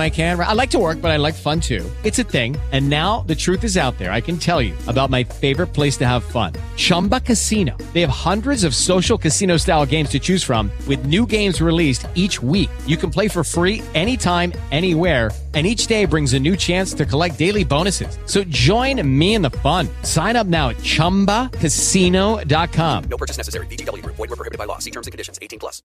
I can. I like to work, but I like fun too. It's a thing. And now the truth is out there. I can tell you about my favorite place to have fun. Chumba Casino. They have hundreds of social casino style games to choose from with new games released each week. You can play for free anytime, anywhere. And each day brings a new chance to collect daily bonuses. So join me in the fun. Sign up now at ChumbaCasino.com. No purchase necessary. VGW. Void were prohibited by law. See terms and conditions. 18 plus.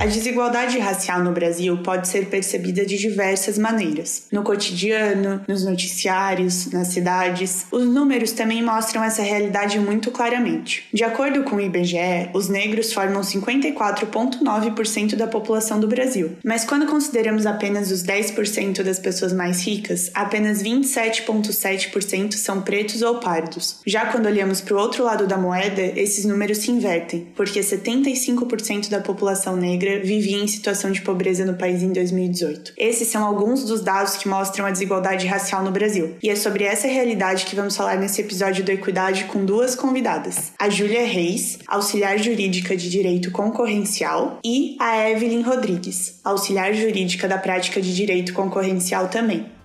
A desigualdade racial no Brasil pode ser percebida de diversas maneiras. No cotidiano, nos noticiários, nas cidades, os números também mostram essa realidade muito claramente. De acordo com o IBGE, os negros formam 54,9% da população do Brasil, mas quando consideramos apenas os 10% das pessoas mais ricas, apenas 27,7% são pretos ou pardos. Já quando olhamos para o outro lado da moeda, esses números se invertem, porque 75% da população negra vivia em situação de pobreza no país em 2018. Esses são alguns dos dados que mostram a desigualdade racial no Brasil. E é sobre essa realidade que vamos falar nesse episódio do Equidade com duas convidadas: a Júlia Reis, auxiliar jurídica de direito concorrencial, e a Evelyn Rodrigues, auxiliar jurídica da prática de direito concorrencial também.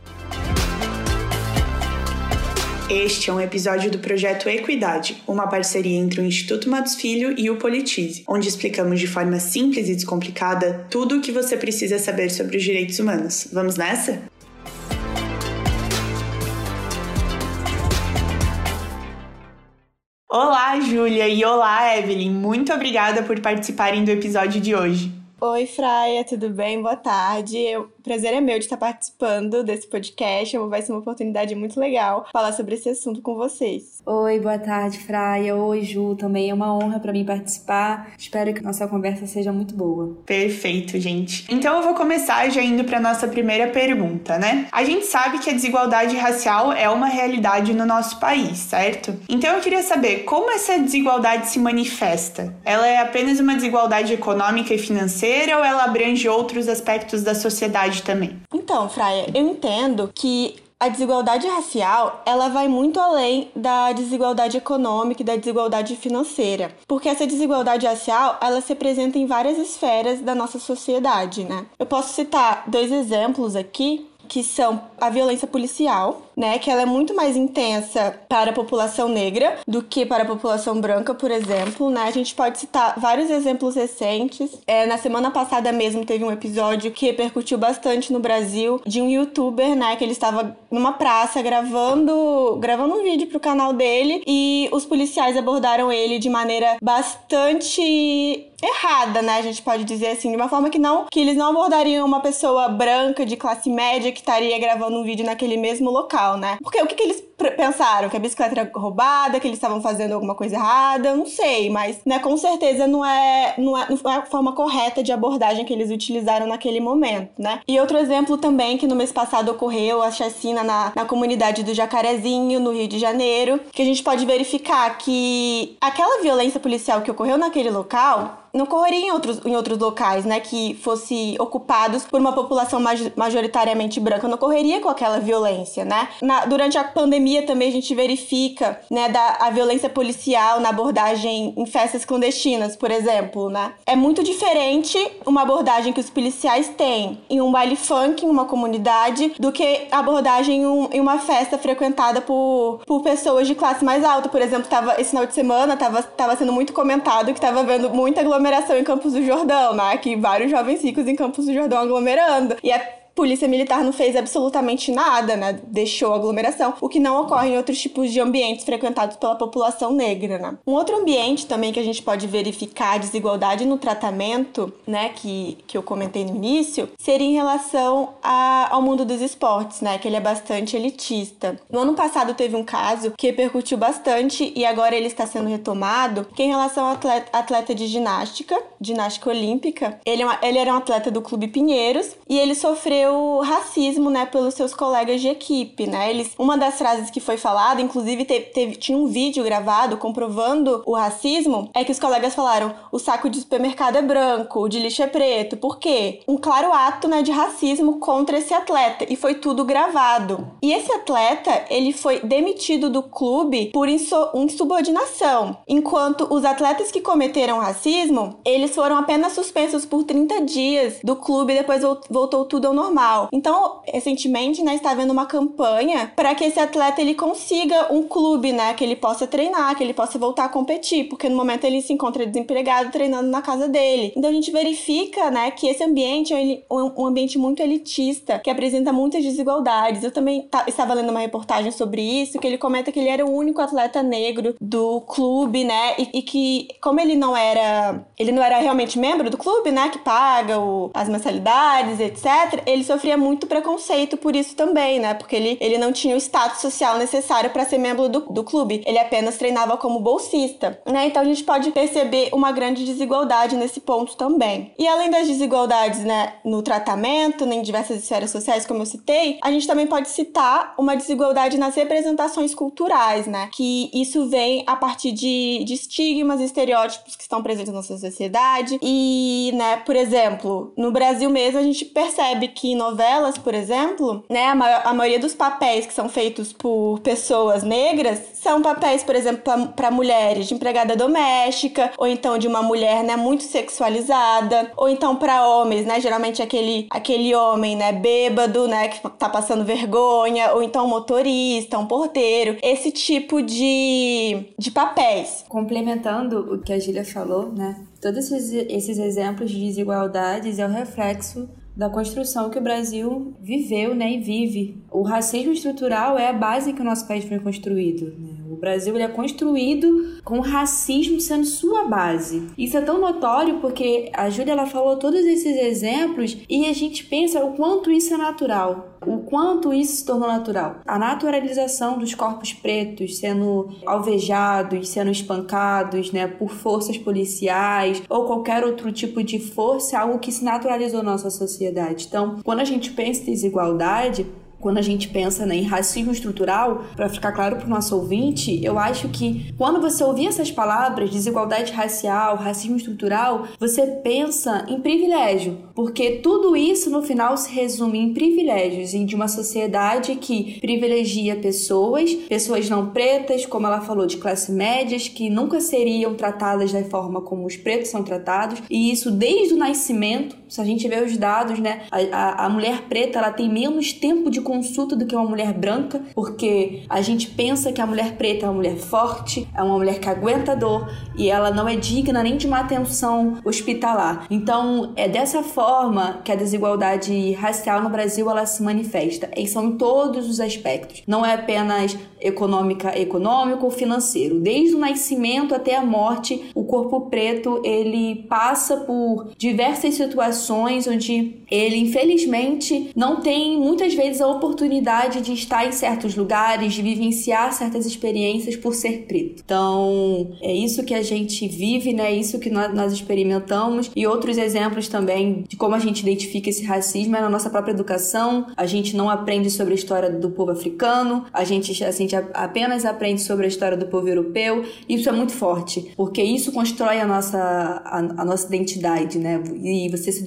Este é um episódio do projeto Equidade, uma parceria entre o Instituto Matos Filho e o Politize, onde explicamos de forma simples e descomplicada tudo o que você precisa saber sobre os direitos humanos. Vamos nessa? Olá, Júlia, e olá, Evelyn. Muito obrigada por participarem do episódio de hoje. Oi, Fraia, tudo bem? Boa tarde. Eu prazer é meu de estar participando desse podcast. Vai ser uma oportunidade muito legal falar sobre esse assunto com vocês. Oi, boa tarde, Fraia. Oi, Ju. Também é uma honra para mim participar. Espero que a nossa conversa seja muito boa. Perfeito, gente. Então eu vou começar já indo para nossa primeira pergunta, né? A gente sabe que a desigualdade racial é uma realidade no nosso país, certo? Então eu queria saber como essa desigualdade se manifesta. Ela é apenas uma desigualdade econômica e financeira ou ela abrange outros aspectos da sociedade também. Então, Fraia, eu entendo que a desigualdade racial, ela vai muito além da desigualdade econômica e da desigualdade financeira, porque essa desigualdade racial, ela se apresenta em várias esferas da nossa sociedade, né? Eu posso citar dois exemplos aqui, que são a violência policial, né, que ela é muito mais intensa para a população negra do que para a população branca, por exemplo, né? A gente pode citar vários exemplos recentes. É, na semana passada mesmo teve um episódio que repercutiu bastante no Brasil de um youtuber, né, que ele estava numa praça gravando, gravando um vídeo pro canal dele e os policiais abordaram ele de maneira bastante errada, né? A gente pode dizer assim, de uma forma que não que eles não abordariam uma pessoa branca de classe média que estaria gravando um vídeo naquele mesmo local, né? Porque o que, que eles pensaram? Que a bicicleta era roubada, que eles estavam fazendo alguma coisa errada? Eu não sei, mas, né, com certeza não é, não é, não é a forma correta de abordagem que eles utilizaram naquele momento, né? E outro exemplo também que no mês passado ocorreu a chacina na, na comunidade do Jacarezinho, no Rio de Janeiro, que a gente pode verificar que aquela violência policial que ocorreu naquele local não ocorreria em outros, em outros locais, né, que fosse ocupados por uma população majoritariamente branca, não ocorreria com aquela violência, né? Na, durante a pandemia também a gente verifica, né, da, a violência policial na abordagem em festas clandestinas, por exemplo, né? É muito diferente uma abordagem que os policiais têm em um baile funk em uma comunidade do que abordagem em, um, em uma festa frequentada por, por pessoas de classe mais alta, por exemplo, tava, esse final de semana tava, tava sendo muito comentado que tava vendo muita aglomeração em Campos do Jordão, né? Que vários jovens ricos em Campos do Jordão aglomerando. E é polícia militar não fez absolutamente nada, né? Deixou a aglomeração, o que não ocorre em outros tipos de ambientes frequentados pela população negra, né? Um outro ambiente também que a gente pode verificar desigualdade no tratamento, né, que, que eu comentei no início, seria em relação a, ao mundo dos esportes, né, que ele é bastante elitista. No ano passado teve um caso que repercutiu bastante e agora ele está sendo retomado, que é em relação ao atleta, atleta de ginástica, ginástica olímpica. Ele, é ele era um atleta do Clube Pinheiros e ele sofreu racismo, né, pelos seus colegas de equipe, né? Eles, uma das frases que foi falada, inclusive teve, teve, tinha um vídeo gravado comprovando o racismo, é que os colegas falaram: o saco de supermercado é branco, o de lixo é preto. Por quê? Um claro ato, né, de racismo contra esse atleta e foi tudo gravado. E esse atleta, ele foi demitido do clube por insubordinação, enquanto os atletas que cometeram racismo, eles foram apenas suspensos por 30 dias do clube e depois voltou tudo ao normal. Então, recentemente, né, está havendo uma campanha para que esse atleta ele consiga um clube, né, que ele possa treinar, que ele possa voltar a competir, porque no momento ele se encontra desempregado treinando na casa dele. Então a gente verifica, né, que esse ambiente é um ambiente muito elitista, que apresenta muitas desigualdades. Eu também estava lendo uma reportagem sobre isso, que ele comenta que ele era o único atleta negro do clube, né, e, e que como ele não era, ele não era realmente membro do clube, né, que paga o, as mensalidades, etc. Ele sofria muito preconceito por isso também, né? Porque ele, ele não tinha o status social necessário para ser membro do, do clube. Ele apenas treinava como bolsista, né? Então a gente pode perceber uma grande desigualdade nesse ponto também. E além das desigualdades, né, no tratamento, em diversas esferas sociais, como eu citei, a gente também pode citar uma desigualdade nas representações culturais, né? Que isso vem a partir de, de estigmas e estereótipos que estão presentes na nossa sociedade. E, né, por exemplo, no Brasil mesmo a gente percebe que em novelas, por exemplo, né, a, a maioria dos papéis que são feitos por pessoas negras são papéis, por exemplo, para mulheres de empregada doméstica, ou então de uma mulher, né, muito sexualizada, ou então para homens, né, geralmente aquele aquele homem, né, bêbado, né, que tá passando vergonha, ou então motorista, um porteiro, esse tipo de de papéis. Complementando o que a Gília falou, né, todos esses, esses exemplos de desigualdades é o reflexo da construção que o Brasil viveu né, e vive. O racismo estrutural é a base que o nosso país foi construído. Né? O Brasil ele é construído com racismo sendo sua base. Isso é tão notório porque a Júlia ela falou todos esses exemplos e a gente pensa o quanto isso é natural, o quanto isso se tornou natural. A naturalização dos corpos pretos sendo alvejados, sendo espancados né, por forças policiais ou qualquer outro tipo de força é algo que se naturalizou na nossa sociedade. Então, quando a gente pensa em desigualdade, quando a gente pensa né, em racismo estrutural, para ficar claro para o nosso ouvinte, eu acho que quando você ouvir essas palavras, desigualdade racial, racismo estrutural, você pensa em privilégio, porque tudo isso no final se resume em privilégios e de uma sociedade que privilegia pessoas, pessoas não pretas, como ela falou, de classe médias, que nunca seriam tratadas da forma como os pretos são tratados, e isso desde o nascimento. Se a gente vê os dados, né, a, a, a mulher preta ela tem menos tempo de consulta do que uma mulher branca, porque a gente pensa que a mulher preta é uma mulher forte, é uma mulher que aguenta dor e ela não é digna nem de uma atenção hospitalar. Então, é dessa forma que a desigualdade racial no Brasil ela se manifesta. E são em todos os aspectos. Não é apenas econômica, econômico ou financeiro. Desde o nascimento até a morte, o corpo preto ele passa por diversas situações onde ele infelizmente não tem muitas vezes a oportunidade de estar em certos lugares, de vivenciar certas experiências por ser preto. Então, é isso que a gente vive, né? É isso que nós, nós experimentamos e outros exemplos também de como a gente identifica esse racismo é na nossa própria educação. A gente não aprende sobre a história do povo africano, a gente, a gente apenas aprende sobre a história do povo europeu. Isso é muito forte, porque isso constrói a nossa, a, a nossa identidade, né? E você se,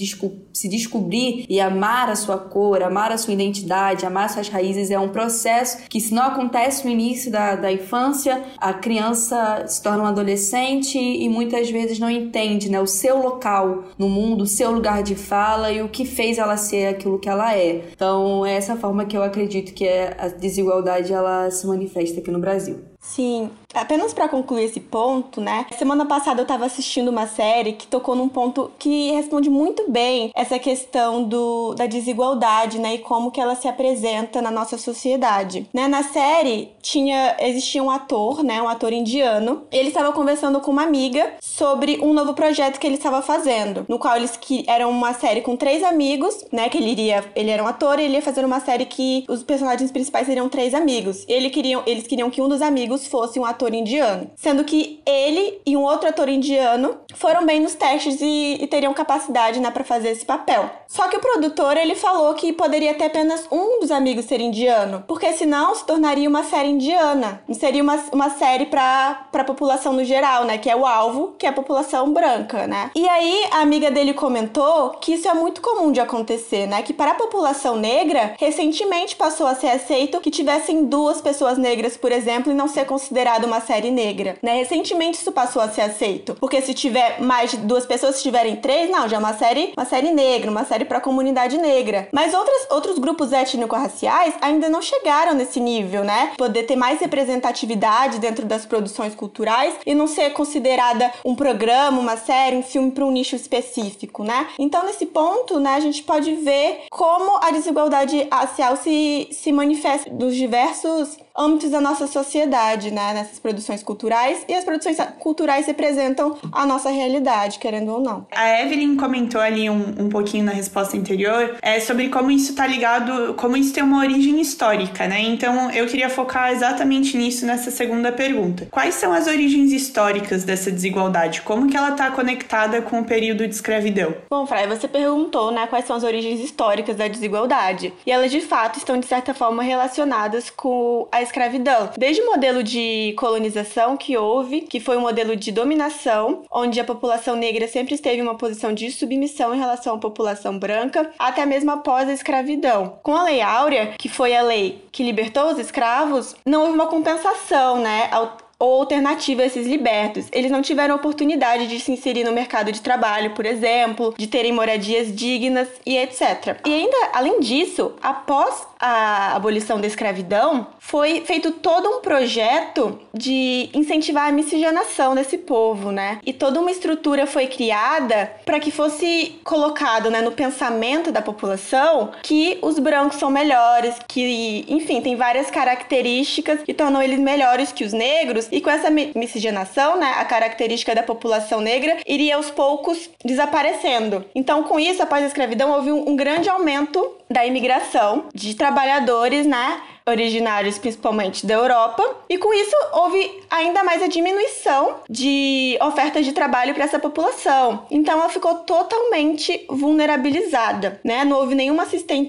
se descobrir e amar a sua cor, amar a sua identidade, amar suas raízes é um processo que, se não acontece no início da, da infância, a criança se torna um adolescente e muitas vezes não entende né, o seu local no mundo, o seu lugar de fala e o que fez ela ser aquilo que ela é. Então, é essa forma que eu acredito que é a desigualdade ela se manifesta aqui no Brasil. Sim, apenas para concluir esse ponto, né? Semana passada eu estava assistindo uma série que tocou num ponto que responde muito bem essa questão do, da desigualdade, né? E como que ela se apresenta na nossa sociedade. Né? Na série tinha existia um ator, né? Um ator indiano. Ele estava conversando com uma amiga sobre um novo projeto que ele estava fazendo, no qual eles que era uma série com três amigos, né? Que ele iria, ele era um ator, e ele ia fazer uma série que os personagens principais seriam três amigos. Ele queriam, eles queriam que um dos amigos fosse um ator indiano, sendo que ele e um outro ator indiano foram bem nos testes e, e teriam capacidade, né, para fazer esse papel. Só que o produtor ele falou que poderia ter apenas um dos amigos ser indiano, porque senão se tornaria uma série indiana, não seria uma, uma série para a população no geral, né, que é o alvo, que é a população branca, né. E aí a amiga dele comentou que isso é muito comum de acontecer, né, que para a população negra recentemente passou a ser aceito que tivessem duas pessoas negras, por exemplo, e não ser considerado uma série negra, né. Recentemente isso passou a ser aceito, porque se tiver mais de duas pessoas, se tiverem três, não, já é uma série, uma série negra, uma série para a comunidade negra. Mas outras, outros grupos étnico-raciais ainda não chegaram nesse nível, né? Poder ter mais representatividade dentro das produções culturais e não ser considerada um programa, uma série, um filme para um nicho específico, né? Então, nesse ponto, né, a gente pode ver como a desigualdade racial se, se manifesta nos diversos âmbitos da nossa sociedade, né, nessas produções culturais, e as produções culturais representam a nossa realidade, querendo ou não. A Evelyn comentou ali um, um pouquinho na resposta anterior é, sobre como isso está ligado, como isso tem uma origem histórica, né? Então eu queria focar exatamente nisso nessa segunda pergunta. Quais são as origens históricas dessa desigualdade? Como que ela está conectada com o período de escravidão? Bom, Fray, você perguntou, né, quais são as origens históricas da desigualdade. E elas de fato estão de certa forma relacionadas com a escravidão. Desde o modelo de colonização que houve, que foi um modelo de dominação, onde a população negra sempre esteve em uma posição de submissão em relação à população branca, até mesmo após a escravidão. Com a Lei Áurea, que foi a lei que libertou os escravos, não houve uma compensação, né, ou alternativa a esses libertos. Eles não tiveram oportunidade de se inserir no mercado de trabalho, por exemplo, de terem moradias dignas e etc. E ainda, além disso, após a abolição da escravidão, foi feito todo um projeto de incentivar a miscigenação desse povo, né? E toda uma estrutura foi criada para que fosse colocado, né, no pensamento da população que os brancos são melhores, que, enfim, tem várias características que tornam eles melhores que os negros, e com essa miscigenação, né, a característica da população negra iria aos poucos desaparecendo. Então, com isso, após a escravidão, houve um, um grande aumento da imigração de trabalhadores, né? originários principalmente da Europa, e com isso houve ainda mais a diminuição de ofertas de trabalho para essa população. Então ela ficou totalmente vulnerabilizada, né? Não houve nenhuma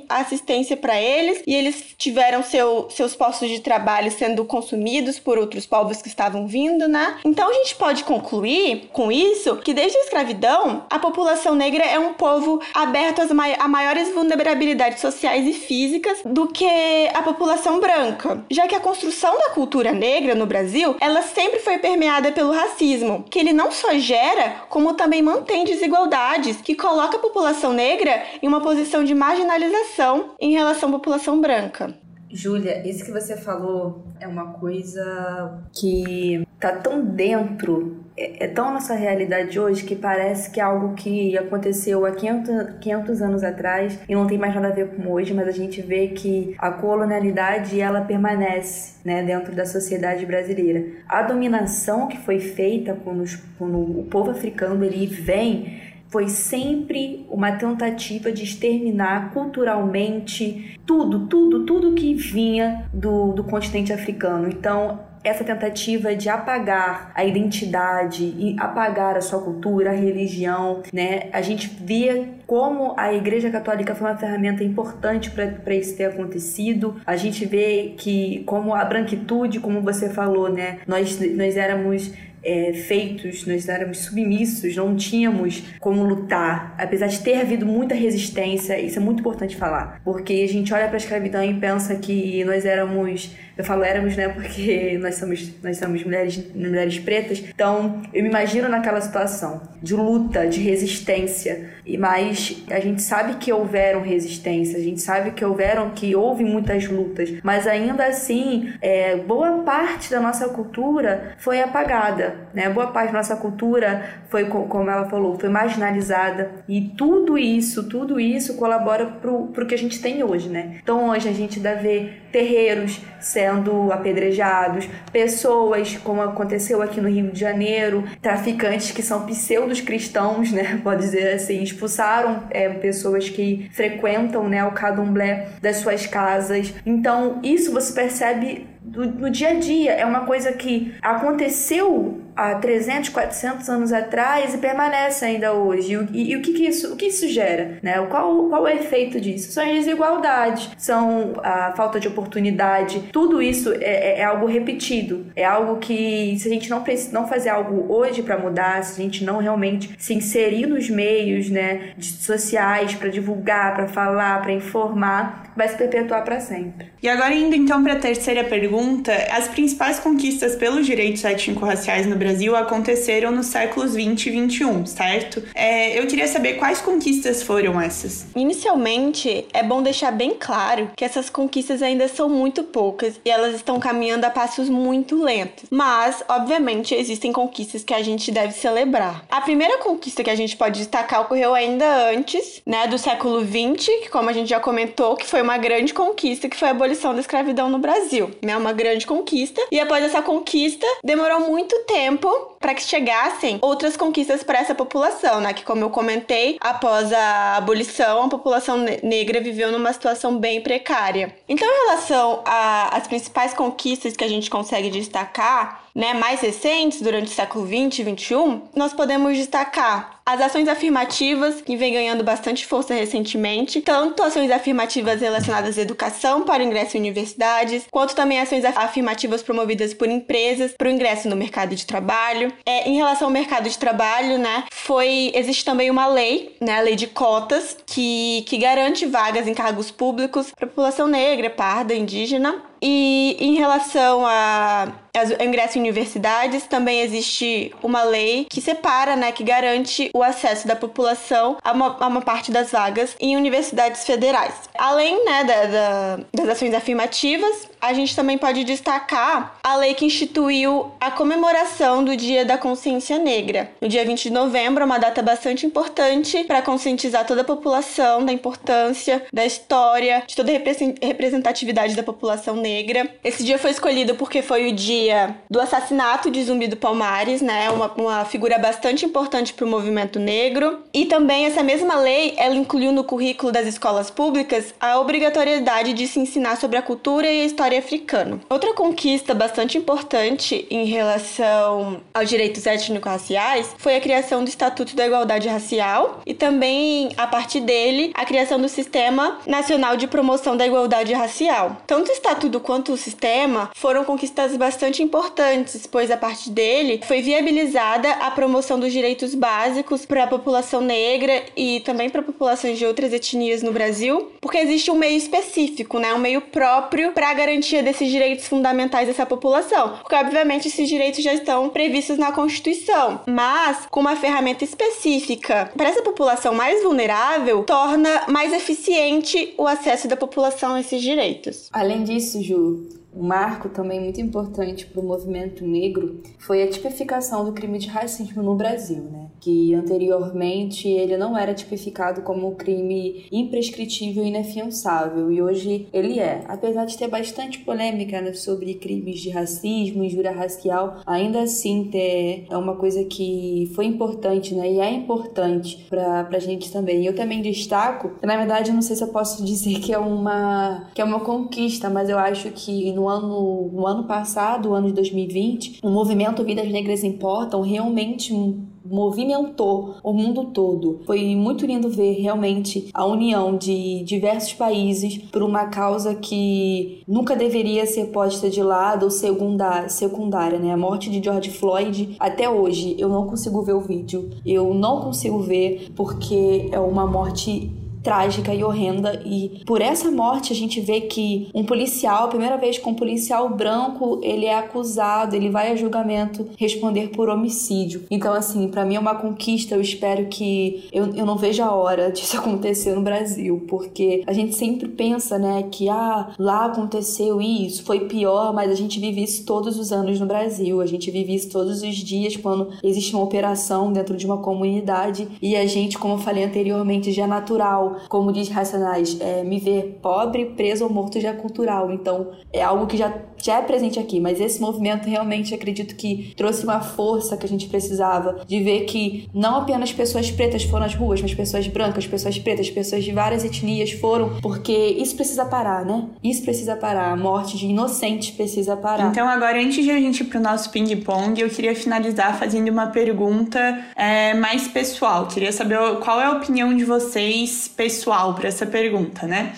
assistência para eles e eles tiveram seu, seus postos de trabalho sendo consumidos por outros povos que estavam vindo, né? Então a gente pode concluir com isso que desde a escravidão a população negra é um povo aberto às a maiores vulnerabilidades sociais e físicas do que a população branca, já que a construção da cultura negra no Brasil, ela sempre foi permeada pelo racismo, que ele não só gera, como também mantém desigualdades, que coloca a população negra em uma posição de marginalização em relação à população branca. Júlia, isso que você falou é uma coisa que tá tão dentro, é, é tão nossa realidade hoje que parece que é algo que aconteceu há 500, 500 anos atrás e não tem mais nada a ver com hoje, mas a gente vê que a colonialidade ela permanece né, dentro da sociedade brasileira. A dominação que foi feita quando, os, o povo africano ele vem foi sempre uma tentativa de exterminar culturalmente tudo, tudo, tudo que vinha do, do continente africano. Então, essa tentativa de apagar a identidade e apagar a sua cultura, a religião, né? A gente via como a Igreja Católica foi uma ferramenta importante para isso ter acontecido. A gente vê que como a branquitude, como você falou, né? Nós, nós éramos é, feitos, nós éramos submissos, não tínhamos como lutar, apesar de ter havido muita resistência, isso é muito importante falar, porque a gente olha para a escravidão e pensa que nós éramos eu falo éramos, né, porque nós somos, nós somos mulheres, mulheres pretas. Então, eu me imagino naquela situação de luta, de resistência. E mas a gente sabe que houveram resistência, a gente sabe que houveram, que houve muitas lutas, mas ainda assim, é, boa parte da nossa cultura foi apagada, né? Boa parte da nossa cultura foi, como ela falou, foi marginalizada. E tudo isso, tudo isso colabora pro, pro que a gente tem hoje, né? Então hoje a gente deve ver terreiros sendo apedrejados, pessoas, como aconteceu aqui no Rio de Janeiro, traficantes que são pseudos cristãos, né, pode dizer assim, expulsaram é, pessoas que frequentam né, o candomblé das suas casas. Então, isso você percebe no dia a dia. É uma coisa que aconteceu há 300, 400 anos atrás e permanece ainda hoje. E, e, e o que, que, isso, o que isso gera? Né? Qual, qual é o efeito disso? São as desigualdades, são a falta de oportunidade. Tudo isso é, é, é algo repetido. É algo que, se a gente não, não fazer algo hoje para mudar, se a gente não realmente se inserir nos meios né, sociais para divulgar, para falar, para informar, vai se perpetuar para sempre. E agora, indo então para a terceira pergunta, as principais conquistas pelos direitos étnico-raciais no Brasil Brasil aconteceram nos séculos 20 e 21, certo? É, eu queria saber quais conquistas foram essas. Inicialmente, é bom deixar bem claro que essas conquistas ainda são muito poucas e elas estão caminhando a passos muito lentos. Mas, obviamente, existem conquistas que a gente deve celebrar. A primeira conquista que a gente pode destacar ocorreu ainda antes, né, do século 20, que como a gente já comentou, que foi uma grande conquista, que foi a abolição da escravidão no Brasil, né? Uma grande conquista. E após essa conquista, demorou muito tempo tempo para que chegassem outras conquistas para essa população, né? Que como eu comentei, após a abolição, a população negra viveu numa situação bem precária. Então, em relação às principais conquistas que a gente consegue destacar, né, mais recentes, durante o século 20 e 21, nós podemos destacar as ações afirmativas, que vem ganhando bastante força recentemente, tanto ações afirmativas relacionadas à educação para o ingresso em universidades, quanto também ações afirmativas promovidas por empresas para o ingresso no mercado de trabalho. É, em relação ao mercado de trabalho, né, foi existe também uma lei, né, a lei de cotas, que, que garante vagas em cargos públicos para a população negra, parda, indígena, e em relação a, a ingresso em universidades, também existe uma lei que separa, né, que garante o acesso da população a uma, a uma parte das vagas em universidades federais. Além, né, da, da, das ações afirmativas, a gente também pode destacar a lei que instituiu a comemoração do Dia da Consciência Negra. No dia 20 de novembro, uma data bastante importante para conscientizar toda a população da importância da história, de toda a representatividade da população negra. Esse dia foi escolhido porque foi o dia do assassinato de Zumbi do Palmares, né? Uma, uma figura bastante importante para o movimento negro. E também essa mesma lei, ela incluiu no currículo das escolas públicas a obrigatoriedade de se ensinar sobre a cultura e a história africano. Outra conquista bastante importante em relação aos direitos étnico-raciais foi a criação do Estatuto da Igualdade Racial e também, a partir dele, a criação do Sistema Nacional de Promoção da Igualdade Racial. Tanto o Estatuto quanto o sistema foram conquistas bastante importantes, pois a partir dele foi viabilizada a promoção dos direitos básicos para a população negra e também para populações de outras etnias no Brasil, porque existe um meio específico, né, um meio próprio para garantir garantia desses direitos fundamentais dessa população, porque obviamente esses direitos já estão previstos na Constituição, mas com uma ferramenta específica para essa população mais vulnerável, torna mais eficiente o acesso da população a esses direitos. Além disso, Ju, um marco também muito importante para o movimento negro foi a tipificação do crime de racismo no Brasil, né? Que anteriormente ele não era tipificado como crime imprescritível e inafiançável, e hoje ele é. Apesar de ter bastante polêmica né, sobre crimes de racismo, injúria racial, ainda assim é uma coisa que foi importante né? e é importante para a gente também. Eu também destaco, na verdade, eu não sei se eu posso dizer que é uma, que é uma conquista, mas eu acho que no no ano, no ano passado, o ano de 2020, o movimento Vidas Negras Importam realmente movimentou o mundo todo. Foi muito lindo ver realmente a união de diversos países por uma causa que nunca deveria ser posta de lado ou secundária, secundária, né? A morte de George Floyd, até hoje eu não consigo ver o vídeo. Eu não consigo ver porque é uma morte trágica e horrenda. E por essa morte a gente vê que um policial, a primeira vez que um policial branco, ele é acusado, ele vai a julgamento responder por homicídio. Então, assim, para mim é uma conquista. Eu espero que. Eu, eu não vejo a hora disso acontecer no Brasil, porque a gente sempre pensa, né, que ah, lá aconteceu isso, foi pior, mas a gente vive isso todos os anos no Brasil. A gente vive isso todos os dias quando existe uma operação dentro de uma comunidade e a gente, como eu falei anteriormente, já é natural como diz Racionais, é, me ver pobre, preso ou morto já é cultural. Então, é algo que já, já é presente aqui. Mas esse movimento realmente acredito que trouxe uma força que a gente precisava de ver que não apenas pessoas pretas foram às ruas, mas pessoas brancas, pessoas pretas, pessoas de várias etnias foram, porque isso precisa parar, né? Isso precisa parar. A morte de inocentes precisa parar. Então, agora, antes de a gente ir pro nosso ping-pong, eu queria finalizar fazendo uma pergunta é, mais pessoal. Queria saber qual é a opinião de vocês pessoal para essa pergunta, né?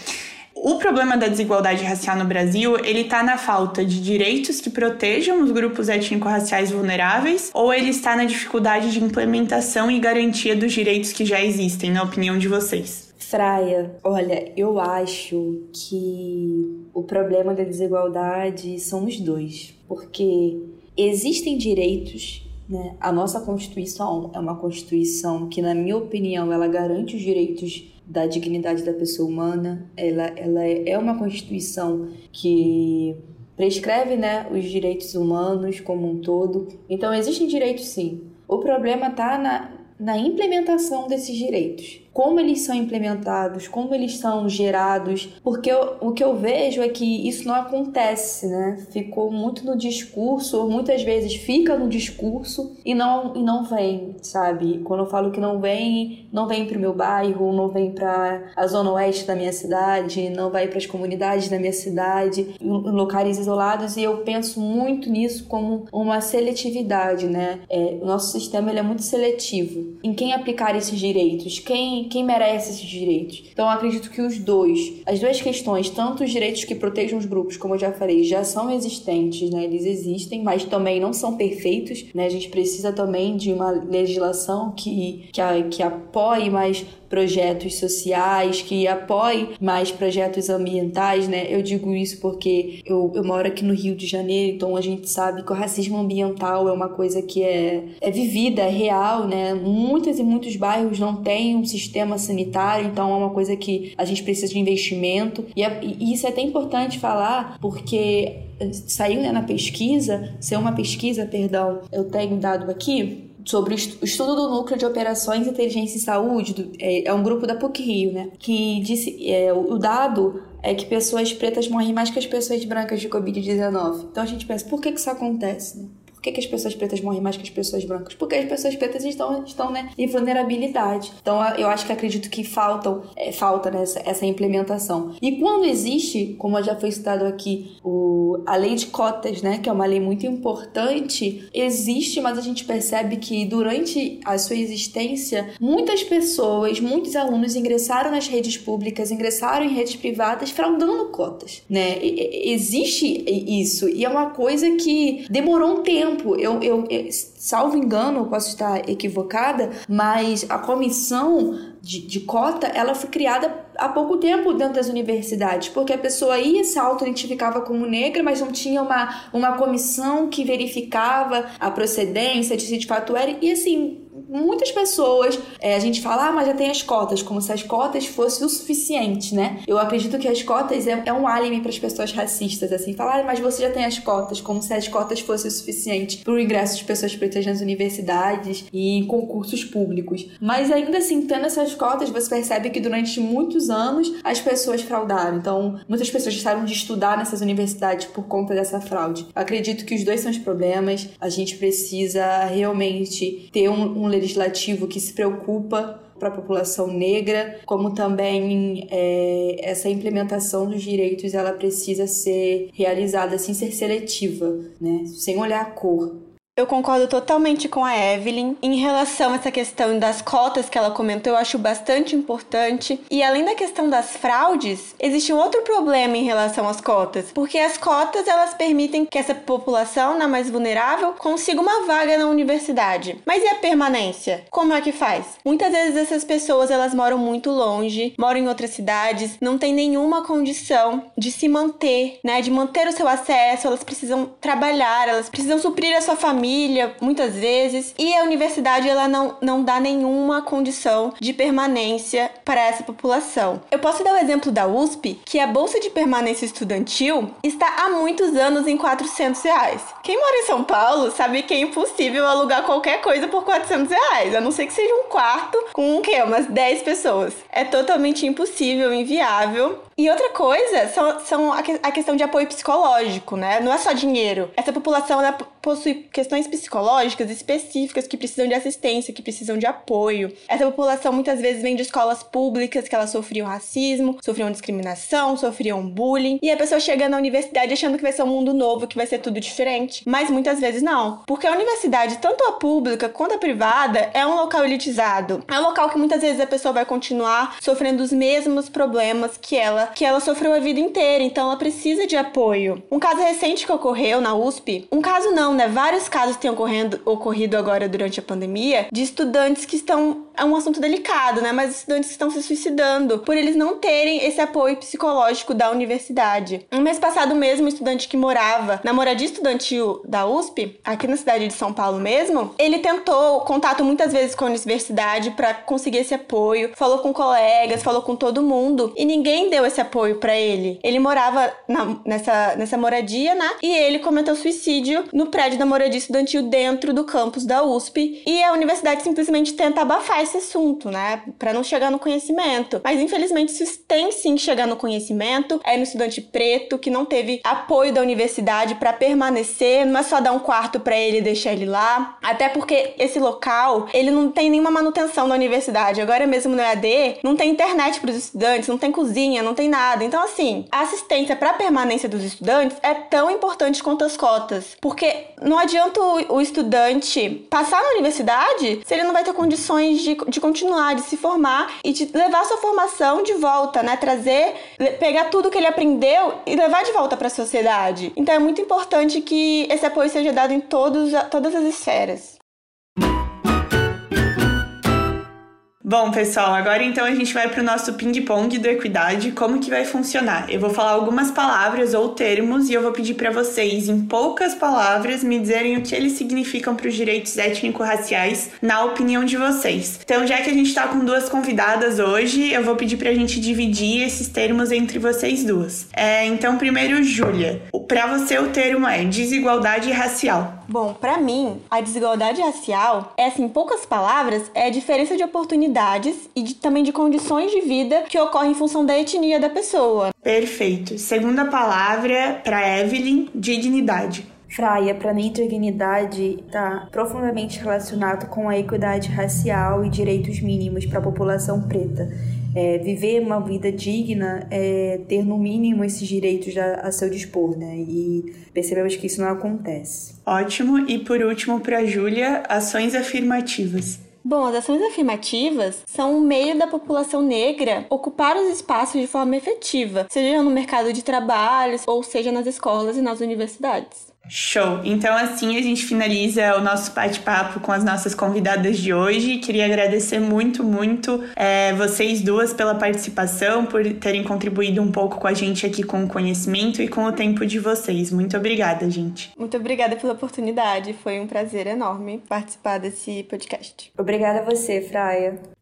O problema da desigualdade racial no Brasil, ele está na falta de direitos que protejam os grupos étnico-raciais vulneráveis ou ele está na dificuldade de implementação e garantia dos direitos que já existem, na opinião de vocês? Fraia, olha, eu acho que o problema da desigualdade são os dois, porque existem direitos né? A nossa Constituição é uma Constituição que, na minha opinião, ela garante os direitos da dignidade da pessoa humana. Ela, ela é uma Constituição que prescreve né, os direitos humanos como um todo. Então, existem direitos sim. O problema está na, na implementação desses direitos como eles são implementados, como eles são gerados, porque eu, o que eu vejo é que isso não acontece, né? Ficou muito no discurso, ou muitas vezes fica no discurso e não, e não vem, sabe? Quando eu falo que não vem, não vem pro meu bairro, não vem para a zona oeste da minha cidade, não vai para as comunidades da minha cidade, em locais isolados, e eu penso muito nisso como uma seletividade, né? É, o nosso sistema ele é muito seletivo em quem aplicar esses direitos, quem quem merece esses direitos. Então acredito que os dois, as duas questões, tanto os direitos que protejam os grupos, como eu já falei, já são existentes, né? Eles existem, mas também não são perfeitos, né? A gente precisa também de uma legislação que, que, que apoie mais projetos sociais, que apoie mais projetos ambientais, né? Eu digo isso porque eu, eu moro aqui no Rio de Janeiro, então a gente sabe que o racismo ambiental é uma coisa que é, é vivida, é real, né? Muitas e muitos bairros não têm um sistema sanitário, então é uma coisa que a gente precisa de investimento. E, é, e isso é até importante falar porque saiu né, na pesquisa, ser uma pesquisa, perdão, eu tenho dado aqui, sobre o estudo do núcleo de operações inteligência e saúde, do, é, é, um grupo da PUC Rio, né? Que disse é, o, dado é que pessoas pretas morrem mais que as pessoas brancas de Covid-19. Então a gente pensa, por que, que isso acontece? Né? Por que, que, as pessoas pretas morrem mais que as pessoas brancas? Porque as pessoas pretas estão, estão né, em vulnerabilidade. Então, eu acho que acredito que faltam, é, falta nessa essa implementação. E quando existe, como já foi citado aqui, o, a lei de cotas, né, que é uma lei muito importante, existe, mas a gente percebe que durante a sua existência, muitas pessoas, muitos alunos ingressaram nas redes públicas, ingressaram em redes privadas fraudando cotas, né? E, existe isso e é uma coisa que demorou um tempo tempo. Eu, eu, eu salvo engano, posso estar equivocada, mas a comissão de, de, cota, ela foi criada há pouco tempo dentro das universidades, porque a pessoa ia se auto-identificava como negra, mas não tinha uma, uma comissão que verificava a procedência de se de fato era, e assim, muitas pessoas, é, a gente fala, ah, mas já tem as cotas, como se as cotas fossem o suficiente, né? Eu acredito que as cotas é, é um álibi para as pessoas racistas, assim, falar, ah, mas você já tem as cotas, como se as cotas fossem o suficiente para o ingresso de pessoas pretas nas universidades e em concursos públicos. Mas ainda assim, tendo essas cotas, você percebe que durante muitos anos as pessoas fraudaram. Então, muitas pessoas deixaram de estudar nessas universidades por conta dessa fraude. Eu acredito que os dois são os problemas. A gente precisa realmente ter um, um legislativo que se preocupa para a população negra, como também é, essa implementação dos direitos ela precisa ser realizada sem ser seletiva, né? sem olhar a cor. Eu concordo totalmente com a Evelyn. Em relação a essa questão das cotas que ela comentou, eu acho bastante importante. E além da questão das fraudes, existe um outro problema em relação às cotas, porque as cotas elas permitem que essa população, na mais vulnerável, consiga uma vaga na universidade. Mas e a permanência? Como é que faz? Muitas vezes essas pessoas elas moram muito longe, moram em outras cidades, não tem nenhuma condição de se manter, né, de manter o seu acesso, elas precisam trabalhar, elas precisam suprir a sua família família, muitas vezes, e a universidade ela não, não dá nenhuma condição de permanência para essa população. Eu posso dar o exemplo da USP, que a bolsa de permanência estudantil está há muitos anos em 400 reais. Quem mora em São Paulo sabe que é impossível alugar qualquer coisa por 400 reais, a não ser que seja um quarto com o quê? Umas 10 pessoas. É totalmente impossível, inviável. E outra coisa são, são a, que, a, questão de apoio psicológico, né? Não é só dinheiro. Essa população ela possui questões psicológicas específicas que precisam de assistência, que precisam de apoio. Essa população muitas vezes vem de escolas públicas que elas sofriam racismo, sofriam discriminação, sofriam bullying. E a pessoa chega na universidade achando que vai ser um mundo novo, que vai ser tudo diferente. Mas muitas vezes não. Porque a universidade, tanto a pública quanto a privada, é um local elitizado. É um local que muitas vezes a pessoa vai continuar sofrendo os mesmos problemas que ela que ela sofreu a vida inteira, então ela precisa de apoio. Um caso recente que ocorreu na USP, um caso não, né? Vários casos têm ocorrendo, ocorrido agora durante a pandemia de estudantes que estão. É um assunto delicado, né? Mas estudantes que estão se suicidando por eles não terem esse apoio psicológico da universidade. Um mês passado mesmo, um estudante que morava na moradia estudantil da USP, aqui na cidade de São Paulo mesmo, ele tentou contato muitas vezes com a universidade para conseguir esse apoio, falou com colegas, falou com todo mundo e ninguém deu esse apoio para ele. Ele morava na, nessa, nessa moradia, né? E ele cometeu suicídio no prédio da moradia estudantil dentro do campus da USP. E a universidade simplesmente tenta abafar esse assunto, né? Para não chegar no conhecimento. Mas infelizmente isso tem sim que chegar no conhecimento. É no estudante preto que não teve apoio da universidade para permanecer, não é só dar um quarto para ele e deixar ele lá. Até porque esse local, ele não tem nenhuma manutenção na universidade. Agora mesmo no EAD, não tem internet para os estudantes, não tem cozinha, não tem nada. Então, assim, a assistência para permanência dos estudantes é tão importante quanto as cotas. Porque não adianta o, estudante passar na universidade se ele não vai ter condições de, de continuar, de se formar e de levar sua formação de volta, né? Trazer, pegar tudo que ele aprendeu e levar de volta para a sociedade. Então, é muito importante que esse apoio seja dado em todos, todas as esferas. Bom, pessoal, agora então a gente vai para o nosso ping-pong do Equidade. Como que vai funcionar? Eu vou falar algumas palavras ou termos e eu vou pedir para vocês, em poucas palavras, me dizerem o que eles significam para os direitos étnico-raciais, na opinião de vocês. Então, já que a gente está com duas convidadas hoje, eu vou pedir para a gente dividir esses termos entre vocês duas. É, então, primeiro, Júlia. Para você, o termo é desigualdade racial. Bom, para mim, a desigualdade racial é, assim, em poucas palavras, é a diferença de oportunidades e de, também de condições de vida que ocorrem em função da etnia da pessoa. Perfeito. Segunda palavra para Evelyn, dignidade. Fraia, para mim, dignidade está profundamente relacionado com a equidade racial e direitos mínimos para a população preta é, viver uma vida digna é ter no mínimo esses direitos a, a seu dispor, né? E percebemos que isso não acontece. Ótimo. E por último, para a Júlia, ações afirmativas. Bom, as ações afirmativas são um meio da população negra ocupar os espaços de forma efetiva, seja no mercado de trabalho ou seja nas escolas e nas universidades. Show! Então, assim a gente finaliza o nosso bate-papo com as nossas convidadas de hoje. Queria agradecer muito, muito é, vocês duas pela participação, por terem contribuído um pouco com a gente aqui com o conhecimento e com o tempo de vocês. Muito obrigada, gente. Muito obrigada pela oportunidade. Foi um prazer enorme participar desse podcast. Obrigada a você, Fraia.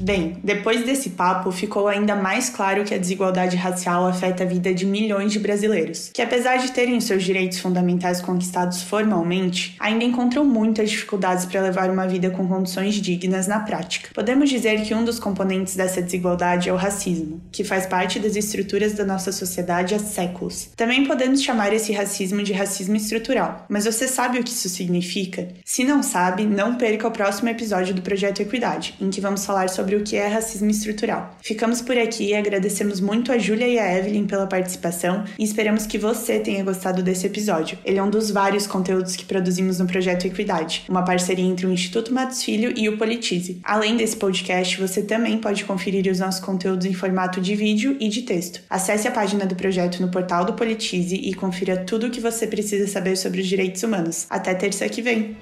Bem, depois desse papo, ficou ainda mais claro que a desigualdade racial afeta a vida de milhões de brasileiros, que apesar de terem seus direitos fundamentais conquistados formalmente, ainda encontram muitas dificuldades para levar uma vida com condições dignas na prática. Podemos dizer que um dos componentes dessa desigualdade é o racismo, que faz parte das estruturas da nossa sociedade há séculos. Também podemos chamar esse racismo de racismo estrutural, mas você sabe o que isso significa? Se não sabe, não perca o próximo episódio do Projeto Equidade, em que vamos falar sobre o que é racismo estrutural. Ficamos por aqui e agradecemos muito a Júlia e a Evelyn pela participação e esperamos que você tenha gostado desse episódio. Ele é um dos vários conteúdos que produzimos no Projeto Equidade, uma parceria entre o Instituto Matos Filho e o Politize. Além desse podcast, você também pode conferir os nossos conteúdos em formato de vídeo e de texto. Acesse a página do projeto no portal do Politize e confira tudo o que você precisa saber sobre os direitos humanos. Até terça que vem!